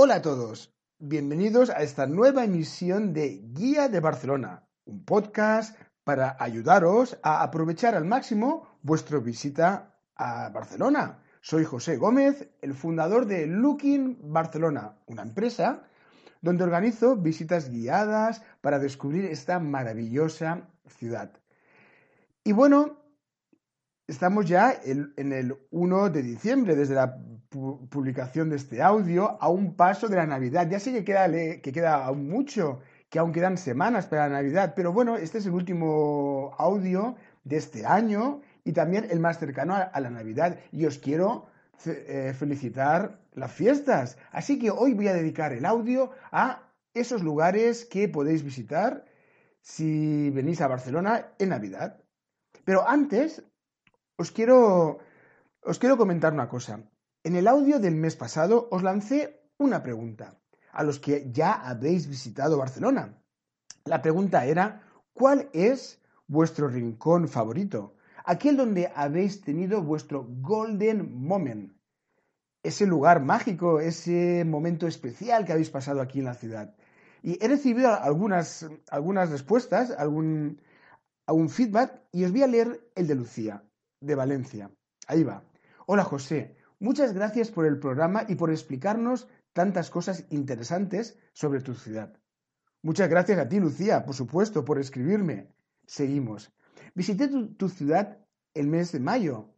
Hola a todos, bienvenidos a esta nueva emisión de Guía de Barcelona, un podcast para ayudaros a aprovechar al máximo vuestra visita a Barcelona. Soy José Gómez, el fundador de Looking Barcelona, una empresa donde organizo visitas guiadas para descubrir esta maravillosa ciudad. Y bueno, estamos ya en el 1 de diciembre, desde la publicación de este audio, a un paso de la Navidad. Ya sé que queda, que queda aún mucho, que aún quedan semanas para la Navidad, pero bueno, este es el último audio de este año y también el más cercano a, la Navidad. Y os quiero eh, felicitar las fiestas. Así que hoy voy a dedicar el audio a esos lugares que podéis visitar si venís a Barcelona en Navidad. Pero antes, os quiero, os quiero comentar una cosa. En el audio del mes pasado os lancé una pregunta a los que ya habéis visitado Barcelona. La pregunta era, ¿cuál es vuestro rincón favorito? Aquel donde habéis tenido vuestro golden moment. Ese lugar mágico, ese momento especial que habéis pasado aquí en la ciudad. Y he recibido algunas, algunas respuestas, algún, algún feedback, y os voy a leer el de Lucía, de Valencia. Ahí va. Hola José, Muchas gracias por el programa y por explicarnos tantas cosas interesantes sobre tu ciudad. Muchas gracias a ti, Lucía, por supuesto, por escribirme. Seguimos. Visité tu, ciudad el mes de mayo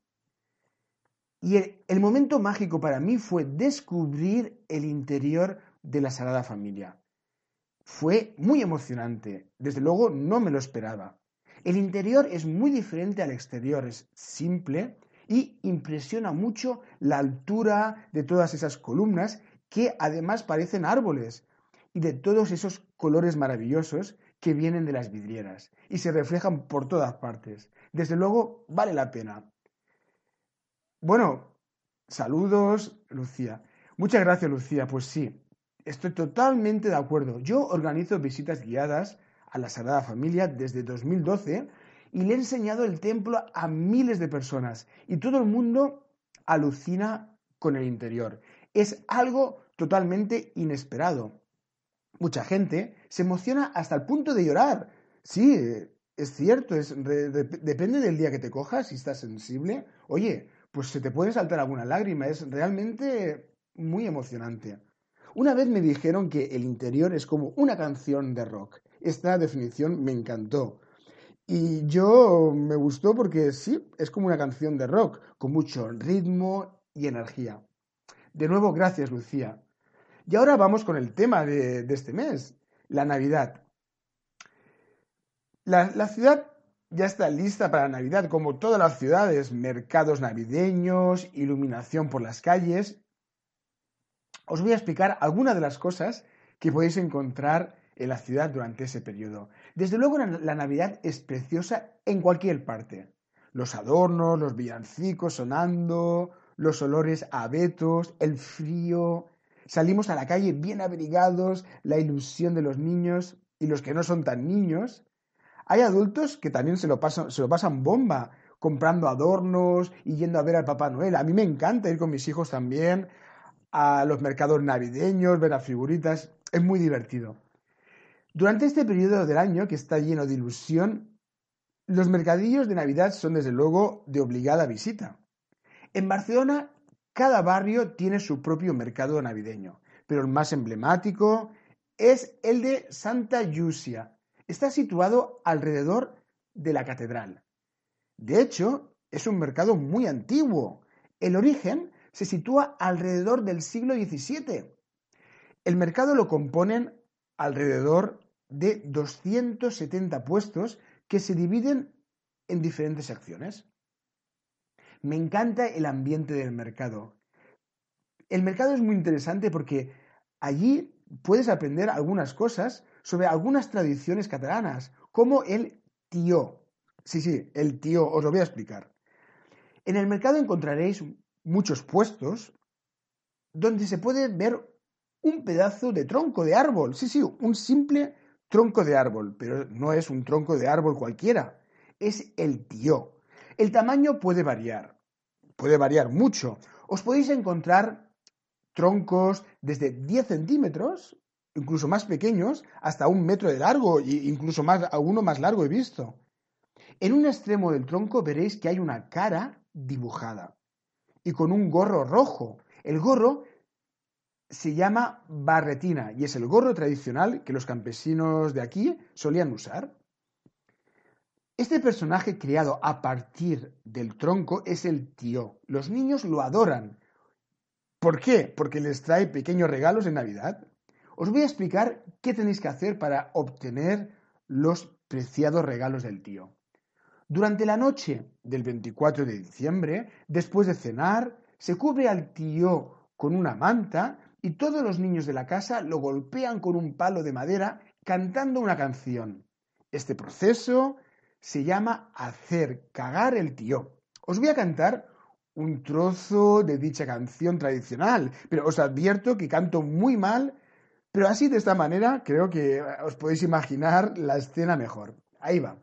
y el, momento mágico para mí fue descubrir el interior de la Sagrada Familia. Fue muy emocionante. Desde luego no me lo esperaba. El interior es muy diferente al exterior. Es simple, y impresiona mucho la altura de todas esas columnas que además parecen árboles y de todos esos colores maravillosos que vienen de las vidrieras y se reflejan por todas partes. Desde luego, vale la pena. Bueno, saludos, Lucía. Muchas gracias, Lucía. Pues sí, estoy totalmente de acuerdo. Yo organizo visitas guiadas a la Sagrada Familia desde 2012 y le he enseñado el templo a miles de personas y todo el mundo alucina con el interior. Es algo totalmente inesperado. Mucha gente se emociona hasta el punto de llorar. Sí, es cierto, es, depende del día que te cojas, si estás sensible. Oye, pues se te puede saltar alguna lágrima, es realmente muy emocionante. Una vez me dijeron que el interior es como una canción de rock. Esta definición me encantó. Y yo me gustó porque sí, es como una canción de rock, con mucho ritmo y energía. De nuevo, gracias, Lucía. Y ahora vamos con el tema de, este mes, la Navidad. La, la, ciudad ya está lista para la Navidad, como todas las ciudades, mercados navideños, iluminación por las calles. Os voy a explicar algunas de las cosas que podéis encontrar en la ciudad durante ese periodo. Desde luego la Navidad es preciosa en cualquier parte. Los adornos, los villancicos sonando, los olores a abetos, el frío. Salimos a la calle bien abrigados, la ilusión de los niños y los que no son tan niños. Hay adultos que también se lo pasan, se lo pasan bomba, comprando adornos y yendo a ver al Papá Noel. A mí me encanta ir con mis hijos también a los mercados navideños, ver las figuritas. Es muy divertido. Durante este periodo del año, que está lleno de ilusión, los mercadillos de Navidad son desde luego de obligada visita. En Barcelona, cada barrio tiene su propio mercado navideño, pero el más emblemático es el de Santa Yusia. Está situado alrededor de la catedral. De hecho, es un mercado muy antiguo. El origen se sitúa alrededor del siglo XVII. El mercado lo componen alrededor de 270 puestos que se dividen en diferentes acciones. Me encanta el ambiente del mercado. El mercado es muy interesante porque allí puedes aprender algunas cosas sobre algunas tradiciones catalanas, como el tío. Sí, sí, el tío, os lo voy a explicar. En el mercado encontraréis muchos puestos donde se puede ver un pedazo de tronco de árbol. Sí, sí, un simple tronco de árbol, pero no es un tronco de árbol cualquiera, es el tío. El tamaño puede variar, puede variar mucho. Os podéis encontrar troncos desde 10 centímetros, incluso más pequeños, hasta un metro de largo e incluso más, alguno más largo he visto. En un extremo del tronco veréis que hay una cara dibujada y con un gorro rojo. El gorro se llama barretina y es el gorro tradicional que los campesinos de aquí solían usar. Este personaje creado a partir del tronco es el tío. Los niños lo adoran. ¿Por qué? Porque les trae pequeños regalos en Navidad. Os voy a explicar qué tenéis que hacer para obtener los preciados regalos del tío. Durante la noche del 24 de diciembre, después de cenar, se cubre al tío con una manta y todos los niños de la casa lo golpean con un palo de madera cantando una canción. Este proceso se llama hacer cagar el tío. Os voy a cantar un trozo de dicha canción tradicional, pero os advierto que canto muy mal, pero así de esta manera creo que os podéis imaginar la escena mejor. Ahí va.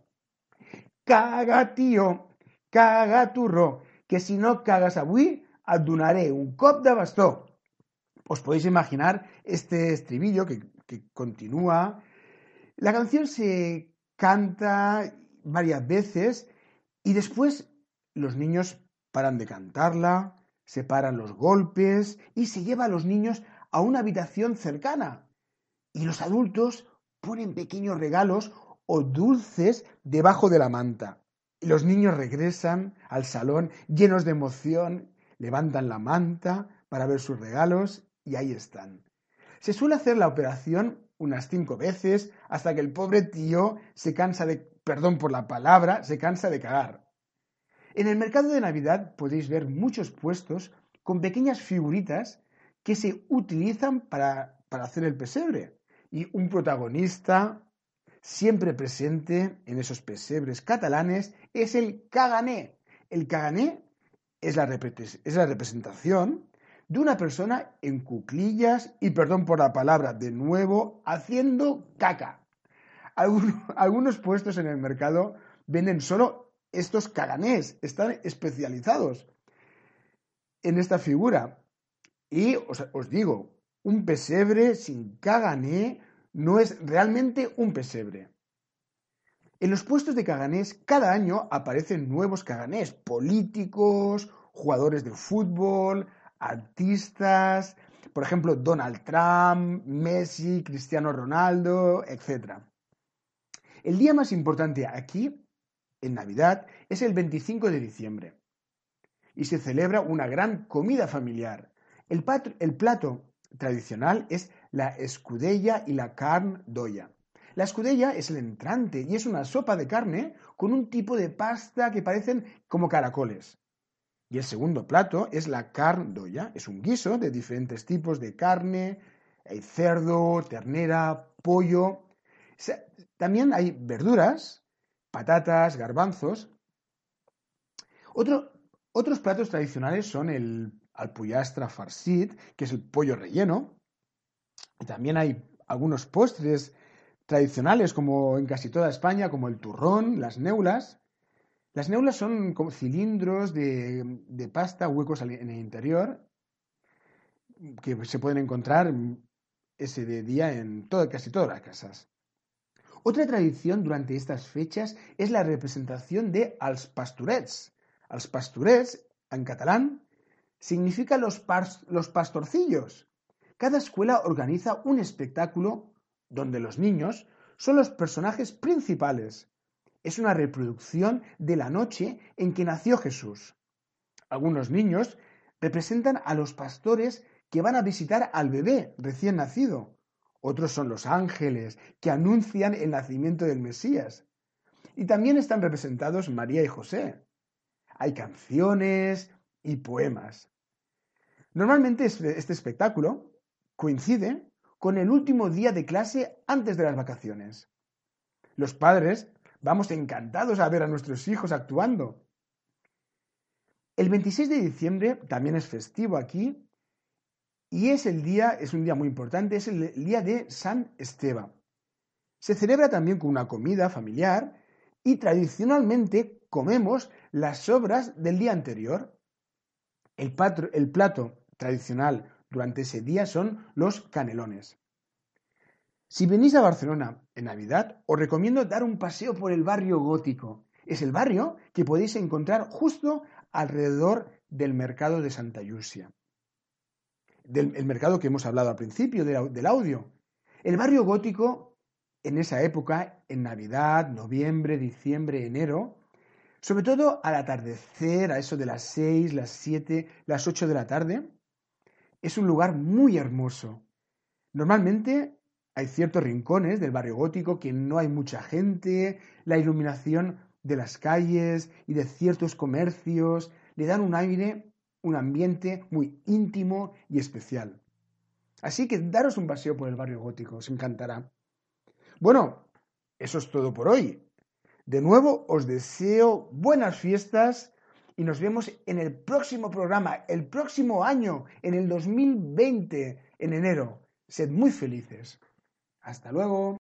Caga tío, caga turro, que si no cagas avui, et donaré un cop de bastó os podéis imaginar este estribillo que, continúa. La canción se canta varias veces y después los niños paran de cantarla, se paran los golpes y se lleva a los niños a una habitación cercana. Y los adultos ponen pequeños regalos o dulces debajo de la manta. Y los niños regresan al salón llenos de emoción, levantan la manta para ver sus regalos y ahí están. Se suele hacer la operación unas cinco veces hasta que el pobre tío se cansa de, perdón por la palabra, se cansa de cagar. En el mercado de Navidad podéis ver muchos puestos con pequeñas figuritas que se utilizan para, para hacer el pesebre. Y un protagonista siempre presente en esos pesebres catalanes es el cagané. El cagané es la, es la representación de una persona en cuclillas y, perdón por la palabra, de nuevo, haciendo caca. Algunos, puestos en el mercado venden solo estos caganés, están especializados en esta figura. Y os, os digo, un pesebre sin cagané no es realmente un pesebre. En los puestos de caganés cada año aparecen nuevos caganés, políticos, jugadores de fútbol, artistas, por ejemplo, Donald Trump, Messi, Cristiano Ronaldo, etc. El día más importante aquí, en Navidad, es el 25 de diciembre y se celebra una gran comida familiar. El, plato tradicional es la escudella y la carne doya. La escudella es el entrante y es una sopa de carne con un tipo de pasta que parecen como caracoles. Y el segundo plato es la carne Es un guiso de diferentes tipos de carne, hay cerdo, ternera, pollo. También hay verduras, patatas, garbanzos. otros platos tradicionales son el alpuyastra farsit, que es el pollo relleno. también hay algunos postres tradicionales, como en casi toda España, como el turrón, las neulas. Las neulas son como cilindros de, pasta, huecos en el interior, que se pueden encontrar ese de día en casi todas las casas. Otra tradición durante estas fechas es la representación de als pastorets. Als pastorets, en catalán, significa los, los pastorcillos. Cada escuela organiza un espectáculo donde los niños son los personajes principales es una reproducción de la noche en que nació Jesús. Algunos niños representan a los pastores que van a visitar al bebé recién nacido. Otros son los ángeles que anuncian el nacimiento del Mesías. Y también están representados María y José. Hay canciones y poemas. Normalmente este, espectáculo coincide con el último día de clase antes de las vacaciones. Los padres Vamos encantados a ver a nuestros hijos actuando. El 26 de diciembre también es festivo aquí y es el día, es un día muy importante, es el día de San Esteban. Se celebra también con una comida familiar y tradicionalmente comemos las sobras del día anterior. El, el plato tradicional durante ese día son los canelones. Si venís a Barcelona en Navidad, os recomiendo dar un paseo por el barrio gótico. Es el barrio que podéis encontrar justo alrededor del mercado de Santa Yusia. Del el mercado que hemos hablado al principio del audio. El barrio gótico, en esa época, en Navidad, noviembre, diciembre, enero, sobre todo al atardecer, a eso de las 6, las 7, las 8 de la tarde, es un lugar muy hermoso. Normalmente hay ciertos rincones del barrio gótico que no hay mucha gente, la iluminación de las calles y de ciertos comercios le dan un aire, un ambiente muy íntimo y especial. Así que daros un paseo por el barrio gótico, os encantará. Bueno, eso es todo por hoy. De nuevo os deseo buenas fiestas y nos vemos en el próximo programa, el próximo año, en el 2020, en enero. Sed muy felices. Hasta luego.